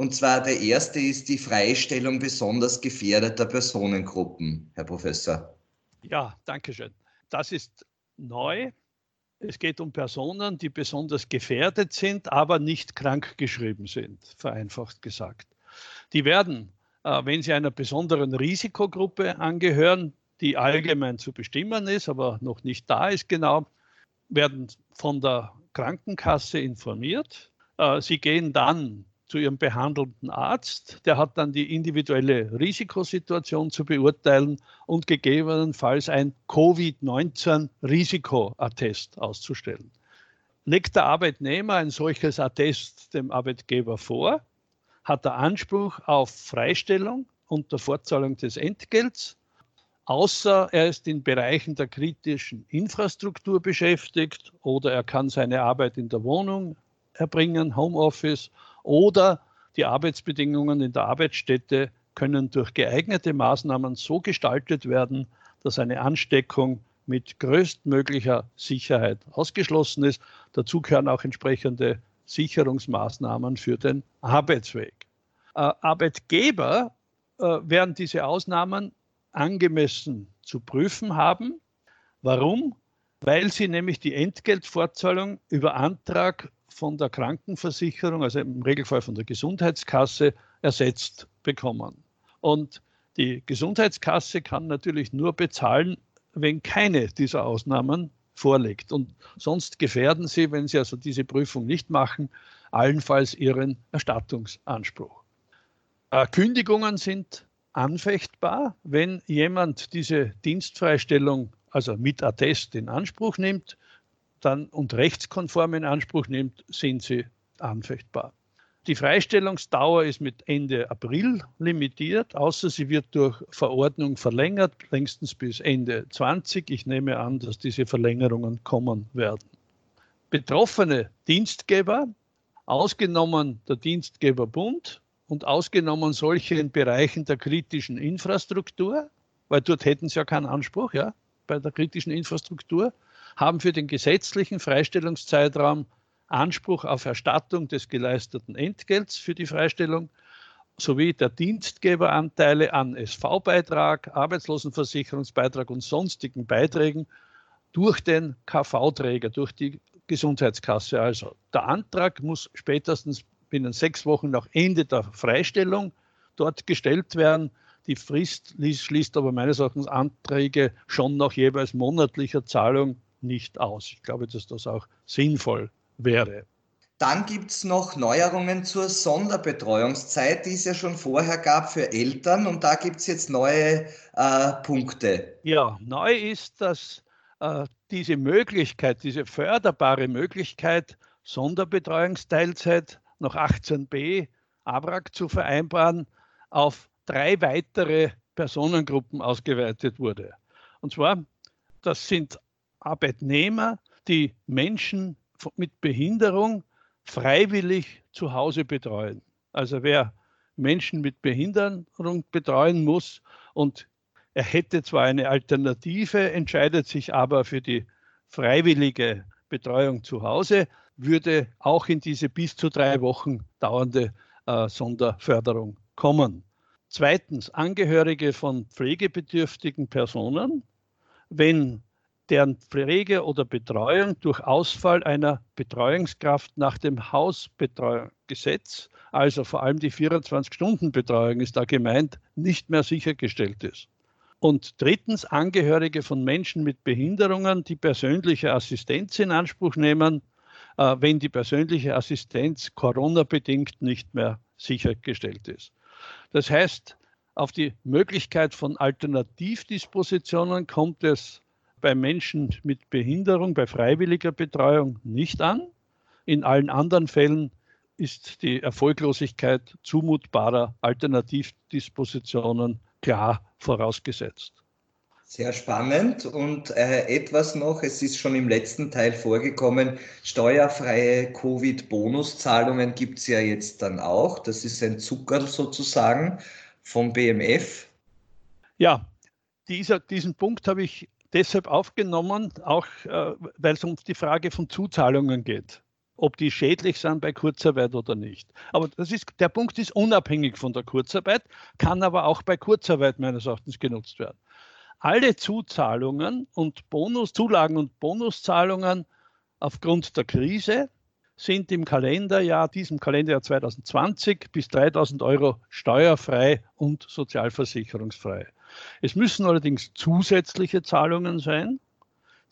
Und zwar der erste ist die Freistellung besonders gefährdeter Personengruppen, Herr Professor. Ja, danke schön. Das ist neu. Es geht um Personen, die besonders gefährdet sind, aber nicht krankgeschrieben sind, vereinfacht gesagt. Die werden, äh, wenn sie einer besonderen Risikogruppe angehören, die allgemein zu bestimmen ist, aber noch nicht da ist genau, werden von der Krankenkasse informiert. Äh, sie gehen dann zu ihrem behandelnden Arzt. Der hat dann die individuelle Risikosituation zu beurteilen und gegebenenfalls ein Covid-19-Risikoattest auszustellen. Legt der Arbeitnehmer ein solches Attest dem Arbeitgeber vor, hat er Anspruch auf Freistellung unter Fortzahlung des Entgelts, außer er ist in Bereichen der kritischen Infrastruktur beschäftigt oder er kann seine Arbeit in der Wohnung erbringen, Homeoffice oder die Arbeitsbedingungen in der Arbeitsstätte können durch geeignete Maßnahmen so gestaltet werden, dass eine Ansteckung mit größtmöglicher Sicherheit ausgeschlossen ist. Dazu gehören auch entsprechende Sicherungsmaßnahmen für den Arbeitsweg. Äh, Arbeitgeber äh, werden diese Ausnahmen angemessen zu prüfen haben. Warum? Weil sie nämlich die Entgeltfortzahlung über Antrag von der Krankenversicherung, also im Regelfall von der Gesundheitskasse, ersetzt bekommen. Und die Gesundheitskasse kann natürlich nur bezahlen, wenn keine dieser Ausnahmen vorliegt. Und sonst gefährden sie, wenn sie also diese Prüfung nicht machen, allenfalls ihren Erstattungsanspruch. Äh, Kündigungen sind anfechtbar, wenn jemand diese Dienstfreistellung, also mit Attest in Anspruch nimmt, dann und rechtskonform in Anspruch nimmt, sind sie anfechtbar. Die Freistellungsdauer ist mit Ende April limitiert, außer sie wird durch Verordnung verlängert, längstens bis Ende 20. Ich nehme an, dass diese Verlängerungen kommen werden. Betroffene Dienstgeber, ausgenommen der Dienstgeberbund und ausgenommen solche in Bereichen der kritischen Infrastruktur, weil dort hätten sie ja keinen Anspruch, ja, bei der kritischen Infrastruktur, haben für den gesetzlichen Freistellungszeitraum Anspruch auf Erstattung des geleisteten Entgelts für die Freistellung sowie der Dienstgeberanteile an SV-Beitrag, Arbeitslosenversicherungsbeitrag und sonstigen Beiträgen durch den KV-Träger, durch die Gesundheitskasse. Also der Antrag muss spätestens binnen sechs Wochen nach Ende der Freistellung dort gestellt werden. Die Frist schließt aber meines Erachtens Anträge schon nach jeweils monatlicher Zahlung nicht aus. Ich glaube, dass das auch sinnvoll wäre. Dann gibt es noch Neuerungen zur Sonderbetreuungszeit, die es ja schon vorher gab für Eltern und da gibt es jetzt neue äh, Punkte. Ja, neu ist, dass äh, diese Möglichkeit, diese förderbare Möglichkeit, Sonderbetreuungsteilzeit nach 18b ABRAG zu vereinbaren, auf drei weitere Personengruppen ausgeweitet wurde. Und zwar, das sind Arbeitnehmer, die Menschen mit Behinderung freiwillig zu Hause betreuen. Also wer Menschen mit Behinderung betreuen muss und er hätte zwar eine Alternative, entscheidet sich aber für die freiwillige Betreuung zu Hause, würde auch in diese bis zu drei Wochen dauernde äh, Sonderförderung kommen. Zweitens, Angehörige von pflegebedürftigen Personen, wenn deren Pflege oder Betreuung durch Ausfall einer Betreuungskraft nach dem Hausbetreuungsgesetz, also vor allem die 24-Stunden-Betreuung ist da gemeint, nicht mehr sichergestellt ist. Und drittens Angehörige von Menschen mit Behinderungen, die persönliche Assistenz in Anspruch nehmen, äh, wenn die persönliche Assistenz Corona-bedingt nicht mehr sichergestellt ist. Das heißt, auf die Möglichkeit von Alternativdispositionen kommt es bei Menschen mit Behinderung, bei freiwilliger Betreuung nicht an. In allen anderen Fällen ist die Erfolglosigkeit zumutbarer Alternativdispositionen klar vorausgesetzt. Sehr spannend und äh, etwas noch, es ist schon im letzten Teil vorgekommen, steuerfreie Covid-Bonuszahlungen gibt es ja jetzt dann auch. Das ist ein Zucker sozusagen vom BMF. Ja, dieser, diesen Punkt habe ich deshalb aufgenommen, auch äh, weil es um die Frage von Zuzahlungen geht. ob die schädlich sind bei Kurzarbeit oder nicht. Aber das ist, der Punkt ist unabhängig von der Kurzarbeit, kann aber auch bei Kurzarbeit meines Erachtens genutzt werden. Alle Zuzahlungen und Bonus, Zulagen und Bonuszahlungen aufgrund der Krise sind im Kalenderjahr, diesem Kalenderjahr 2020 bis 3000 Euro steuerfrei und sozialversicherungsfrei. Es müssen allerdings zusätzliche Zahlungen sein,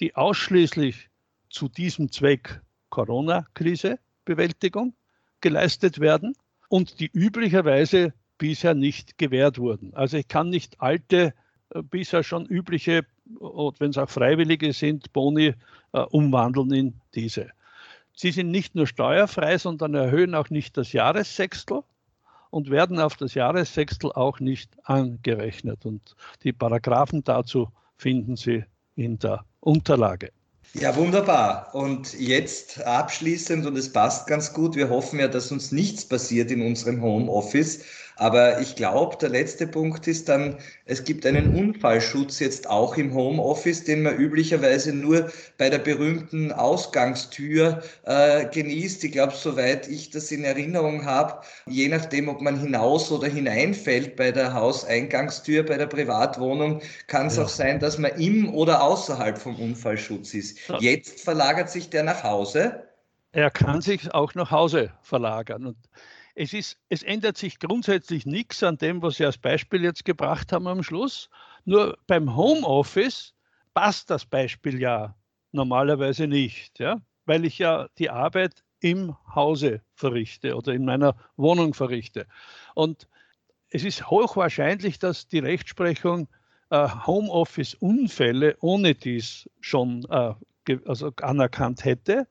die ausschließlich zu diesem Zweck Corona-Krise-Bewältigung geleistet werden und die üblicherweise bisher nicht gewährt wurden. Also ich kann nicht alte, äh, bisher schon übliche, wenn es auch freiwillige sind, Boni äh, umwandeln in diese. Sie sind nicht nur steuerfrei, sondern erhöhen auch nicht das Jahressechstel und werden auf das Jahressechstel auch nicht angerechnet. Und die Paragraphen dazu finden Sie in der Unterlage. Ja, wunderbar. Und jetzt abschließend, und es passt ganz gut, wir hoffen ja, dass uns nichts passiert in unserem Homeoffice. Aber ich glaube, der letzte Punkt ist dann, es gibt einen Unfallschutz jetzt auch im Homeoffice, den man üblicherweise nur bei der berühmten Ausgangstür äh, genießt. Ich glaube, soweit ich das in Erinnerung habe, je nachdem, ob man hinaus oder hineinfällt bei der Hauseingangstür, bei der Privatwohnung, kann es ja. auch sein, dass man im oder außerhalb vom Unfallschutz ist. Ja. Jetzt verlagert sich der nach Hause. Er kann sich auch nach Hause verlagern. Und es, ist, es ändert sich grundsätzlich nichts an dem, was Sie als Beispiel jetzt gebracht haben am Schluss. Nur beim Homeoffice passt das Beispiel ja normalerweise nicht, ja? weil ich ja die Arbeit im Hause verrichte oder in meiner Wohnung verrichte. Und es ist hochwahrscheinlich, dass die Rechtsprechung äh, Homeoffice-Unfälle ohne dies schon äh, also anerkannt hätte.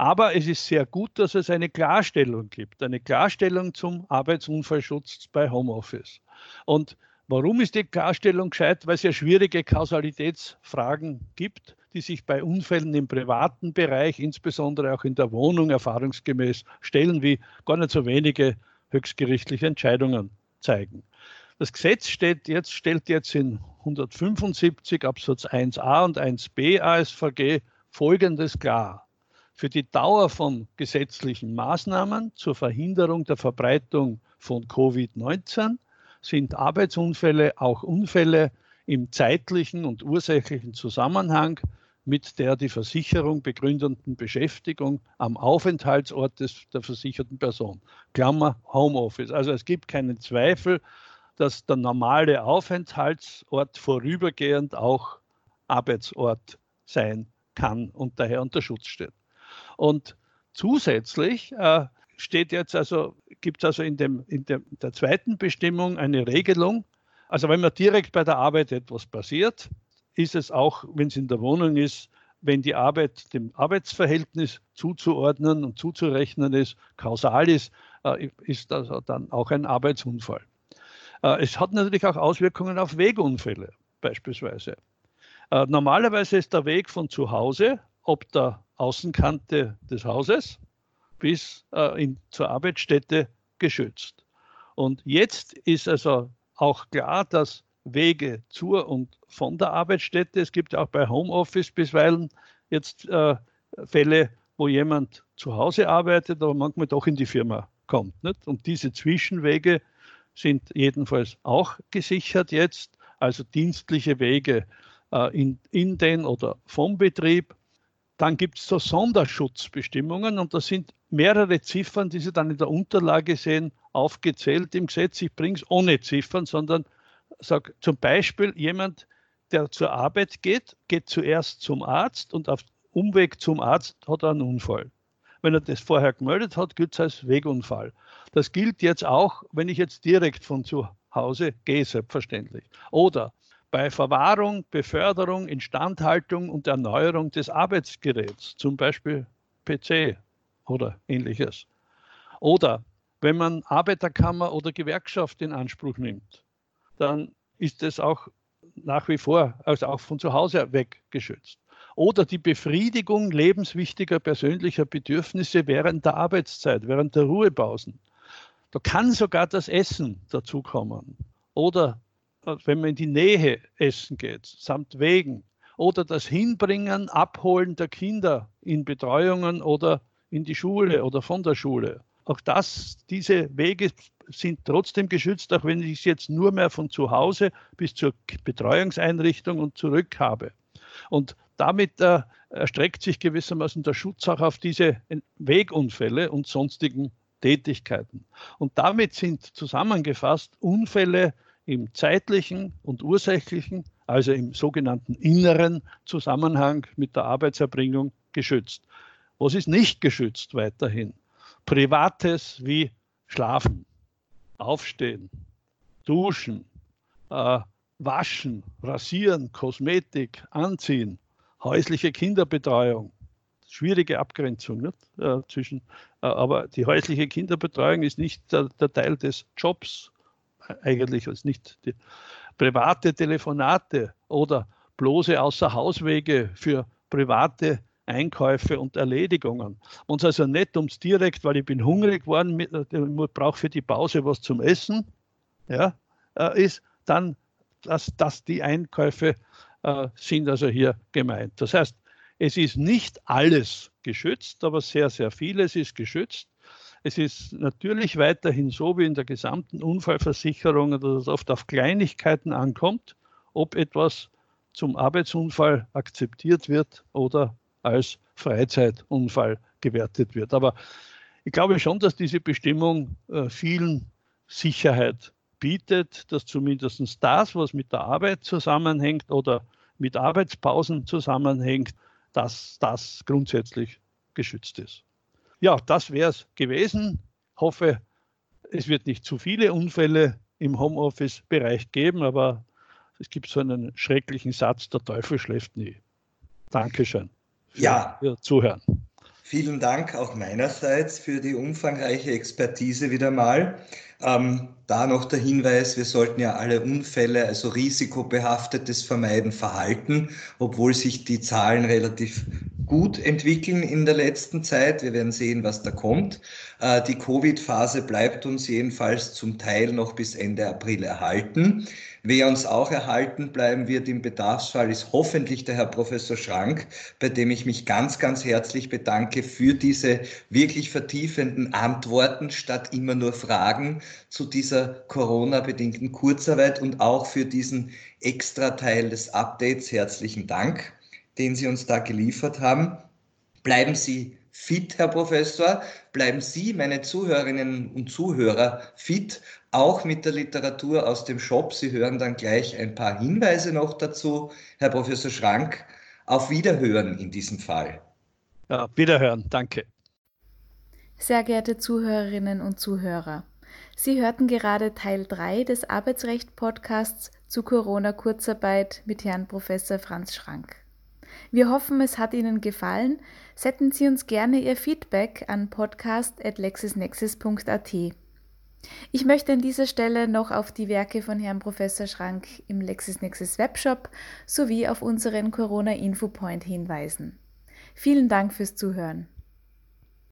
Aber es ist sehr gut, dass es eine Klarstellung gibt, eine Klarstellung zum Arbeitsunfallschutz bei Homeoffice. Und warum ist die Klarstellung gescheit? Weil es ja schwierige Kausalitätsfragen gibt, die sich bei Unfällen im privaten Bereich, insbesondere auch in der Wohnung, erfahrungsgemäß stellen, wie gar nicht so wenige höchstgerichtliche Entscheidungen zeigen. Das Gesetz steht jetzt, stellt jetzt in 175 Absatz 1a und 1b ASVG Folgendes klar. Für die Dauer von gesetzlichen Maßnahmen zur Verhinderung der Verbreitung von Covid-19 sind Arbeitsunfälle auch Unfälle im zeitlichen und ursächlichen Zusammenhang mit der die Versicherung begründenden Beschäftigung am Aufenthaltsort des, der versicherten Person. Klammer Homeoffice. Also es gibt keinen Zweifel, dass der normale Aufenthaltsort vorübergehend auch Arbeitsort sein kann und daher unter Schutz steht. Und zusätzlich äh, steht jetzt also, gibt es also in, dem, in dem, der zweiten Bestimmung eine Regelung. Also wenn mir direkt bei der Arbeit etwas passiert, ist es auch, wenn es in der Wohnung ist, wenn die Arbeit dem Arbeitsverhältnis zuzuordnen und zuzurechnen ist, kausal ist, äh, ist das dann auch ein Arbeitsunfall. Äh, es hat natürlich auch Auswirkungen auf Wegunfälle beispielsweise. Äh, normalerweise ist der Weg von zu Hause, ob der Außenkante des Hauses bis äh, in, zur Arbeitsstätte geschützt. Und jetzt ist also auch klar, dass Wege zur und von der Arbeitsstätte, es gibt auch bei Homeoffice bisweilen jetzt äh, Fälle, wo jemand zu Hause arbeitet, aber manchmal doch in die Firma kommt. Nicht? Und diese Zwischenwege sind jedenfalls auch gesichert jetzt, also dienstliche Wege äh, in, in den oder vom Betrieb dann gibt es so Sonderschutzbestimmungen und das sind mehrere Ziffern, die Sie dann in der Unterlage sehen, aufgezählt im Gesetz. Ich bringe es ohne Ziffern, sondern sage zum Beispiel jemand, der zur Arbeit geht, geht zuerst zum Arzt und auf Umweg zum Arzt hat er einen Unfall. Wenn er das vorher gemeldet hat, gilt es als Wegunfall. Das gilt jetzt auch, wenn ich jetzt direkt von zu Hause gehe, selbstverständlich. Oder bei Verwahrung, Beförderung, Instandhaltung und Erneuerung des Arbeitsgeräts, zum Beispiel PC oder ähnliches. Oder wenn man Arbeiterkammer oder Gewerkschaft in Anspruch nimmt, dann ist es auch nach wie vor, also auch von zu Hause weg geschützt. Oder die Befriedigung lebenswichtiger persönlicher Bedürfnisse während der Arbeitszeit, während der Ruhepausen. Da kann sogar das Essen dazukommen. Oder wenn man in die Nähe essen geht, samt Wegen oder das Hinbringen, Abholen der Kinder in Betreuungen oder in die Schule oder von der Schule. Auch das, diese Wege sind trotzdem geschützt, auch wenn ich es jetzt nur mehr von zu Hause bis zur Betreuungseinrichtung und zurück habe. Und damit äh, erstreckt sich gewissermaßen der Schutz auch auf diese Wegunfälle und sonstigen Tätigkeiten. Und damit sind zusammengefasst Unfälle im zeitlichen und ursächlichen, also im sogenannten inneren Zusammenhang mit der Arbeitserbringung geschützt. Was ist nicht geschützt weiterhin? Privates wie Schlafen, Aufstehen, Duschen, äh, Waschen, Rasieren, Kosmetik, Anziehen, häusliche Kinderbetreuung. Schwierige Abgrenzung nicht? Äh, zwischen, äh, aber die häusliche Kinderbetreuung ist nicht der, der Teil des Jobs eigentlich, ist nicht private Telefonate oder bloße Außerhauswege für private Einkäufe und Erledigungen. Uns also nicht ums direkt, weil ich bin hungrig geworden, ich brauche für die Pause was zum Essen, ja, ist dann, dass, dass die Einkäufe äh, sind also hier gemeint. Das heißt, es ist nicht alles geschützt, aber sehr, sehr vieles ist geschützt. Es ist natürlich weiterhin so wie in der gesamten Unfallversicherung, dass es oft auf Kleinigkeiten ankommt, ob etwas zum Arbeitsunfall akzeptiert wird oder als Freizeitunfall gewertet wird. Aber ich glaube schon, dass diese Bestimmung äh, vielen Sicherheit bietet, dass zumindest das, was mit der Arbeit zusammenhängt oder mit Arbeitspausen zusammenhängt, dass das grundsätzlich geschützt ist. Ja, das wäre es gewesen. Hoffe, es wird nicht zu viele Unfälle im Homeoffice-Bereich geben, aber es gibt so einen schrecklichen Satz, der Teufel schläft nie. Dankeschön für ja. Ihr Zuhören. Vielen Dank auch meinerseits für die umfangreiche Expertise wieder mal. Ähm, da noch der Hinweis, wir sollten ja alle Unfälle, also risikobehaftetes Vermeiden, verhalten, obwohl sich die Zahlen relativ gut entwickeln in der letzten Zeit. Wir werden sehen, was da kommt. Äh, die Covid-Phase bleibt uns jedenfalls zum Teil noch bis Ende April erhalten. Wer uns auch erhalten bleiben wird im Bedarfsfall, ist hoffentlich der Herr Professor Schrank, bei dem ich mich ganz, ganz herzlich bedanke für diese wirklich vertiefenden Antworten statt immer nur Fragen zu dieser Corona-bedingten Kurzarbeit und auch für diesen extra Teil des Updates. Herzlichen Dank, den Sie uns da geliefert haben. Bleiben Sie fit, Herr Professor. Bleiben Sie, meine Zuhörerinnen und Zuhörer, fit, auch mit der Literatur aus dem Shop. Sie hören dann gleich ein paar Hinweise noch dazu. Herr Professor Schrank, auf Wiederhören in diesem Fall. Ja, Wiederhören, danke. Sehr geehrte Zuhörerinnen und Zuhörer, Sie hörten gerade Teil 3 des Arbeitsrecht-Podcasts zu Corona-Kurzarbeit mit Herrn Professor Franz Schrank. Wir hoffen, es hat Ihnen gefallen. Senden Sie uns gerne Ihr Feedback an podcast.lexisnexis.at. Ich möchte an dieser Stelle noch auf die Werke von Herrn Professor Schrank im LexisNexis Webshop sowie auf unseren Corona-Info-Point hinweisen. Vielen Dank fürs Zuhören.